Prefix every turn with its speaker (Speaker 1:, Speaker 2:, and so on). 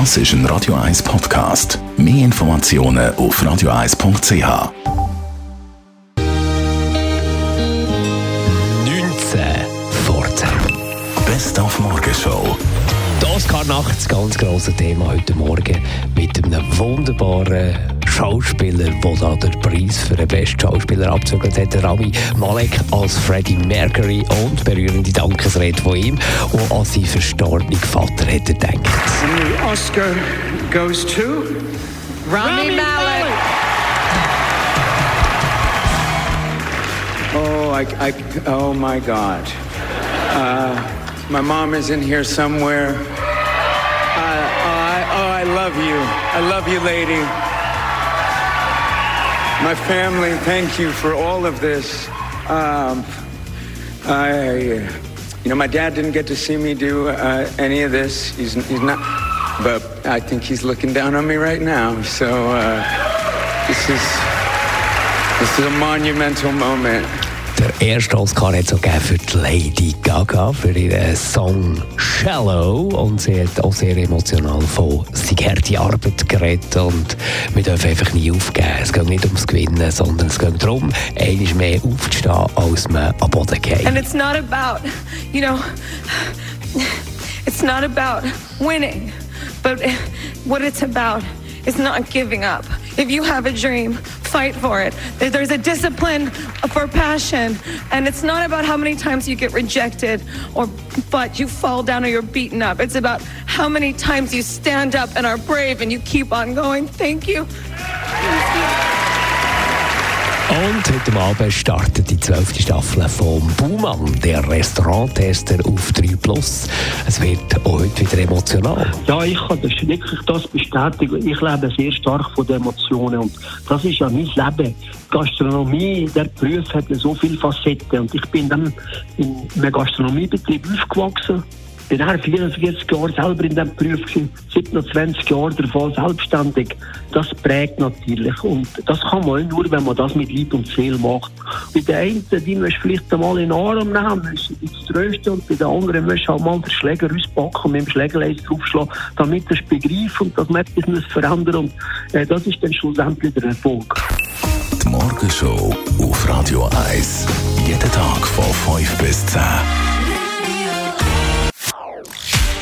Speaker 1: Das ist ein Radio 1 Podcast. Mehr Informationen auf radio1.ch.
Speaker 2: 19 vor 10.
Speaker 1: Best auf Morgenshow.
Speaker 2: Die Oscar-Nacht, das ganz grosse Thema heute Morgen mit einem wunderbaren Schauspieler, der da den Preis für den besten Schauspieler abgezögert hat, Rami Malek als Freddie Mercury und berührende Dankesrede von ihm und an seinen verstorbenen Vater hat er gedacht.
Speaker 3: And the Oscar goes to
Speaker 4: Rami, Malek.
Speaker 3: Oh, I, I, oh my God. Uh, my mom is in here somewhere. Uh, oh, I, oh, I love you. I love you, lady. My family, thank you for all of this. Um, I, you know, my dad didn't get to see me do uh, any of this. He's, he's not, but I think he's looking down on me right now. So uh, this is, this is a monumental moment.
Speaker 2: Der erste Oscar hat es gegeben für die Lady Gaga, für ihren Song Shallow. Und sie hat auch sehr emotional von seiner harte Arbeit geredet. Und wir dürfen einfach nie aufgeben. Es geht nicht ums Gewinnen, sondern es geht darum, einmal mehr aufzustehen, als man am Boden geht.
Speaker 4: And it's not about, you know, it's not about winning, but what it's about is not giving up. If you have a dream, fight for it. There's a discipline for passion, and it's not about how many times you get rejected or but you fall down or you're beaten up. It's about how many times you stand up and are brave and you keep on going. Thank you.
Speaker 2: Und heute Abend startet die zwölfte Staffel von Baumann, der Restauranttester auf 3 Plus. Es wird auch heute wieder emotional.
Speaker 5: Ja, ich kann das wirklich das bestätigen. Ich lebe sehr stark von den Emotionen und das ist ja mein Leben. Gastronomie, der Beruf hat so viele Facetten und ich bin dann in einem Gastronomiebetrieb aufgewachsen. Bin dann 44 Jahre selber in diesem Beruf gewesen, 27 Jahre davon selbstständig. Das prägt natürlich und das kann man auch nur, wenn man das mit Leib und Seele macht. Bei den einen, die du vielleicht einmal in den Arm nehmen, müssen zu trösten und bei den anderen musst du halt mal den Schläger auspacken und mit dem Schlägerleis draufschlagen, damit er es begreift und das etwas muss verändern und äh, das ist dann schlussendlich der Erfolg.
Speaker 1: Die Morgenshow auf Radio 1. Jeden Tag von 5 bis 10.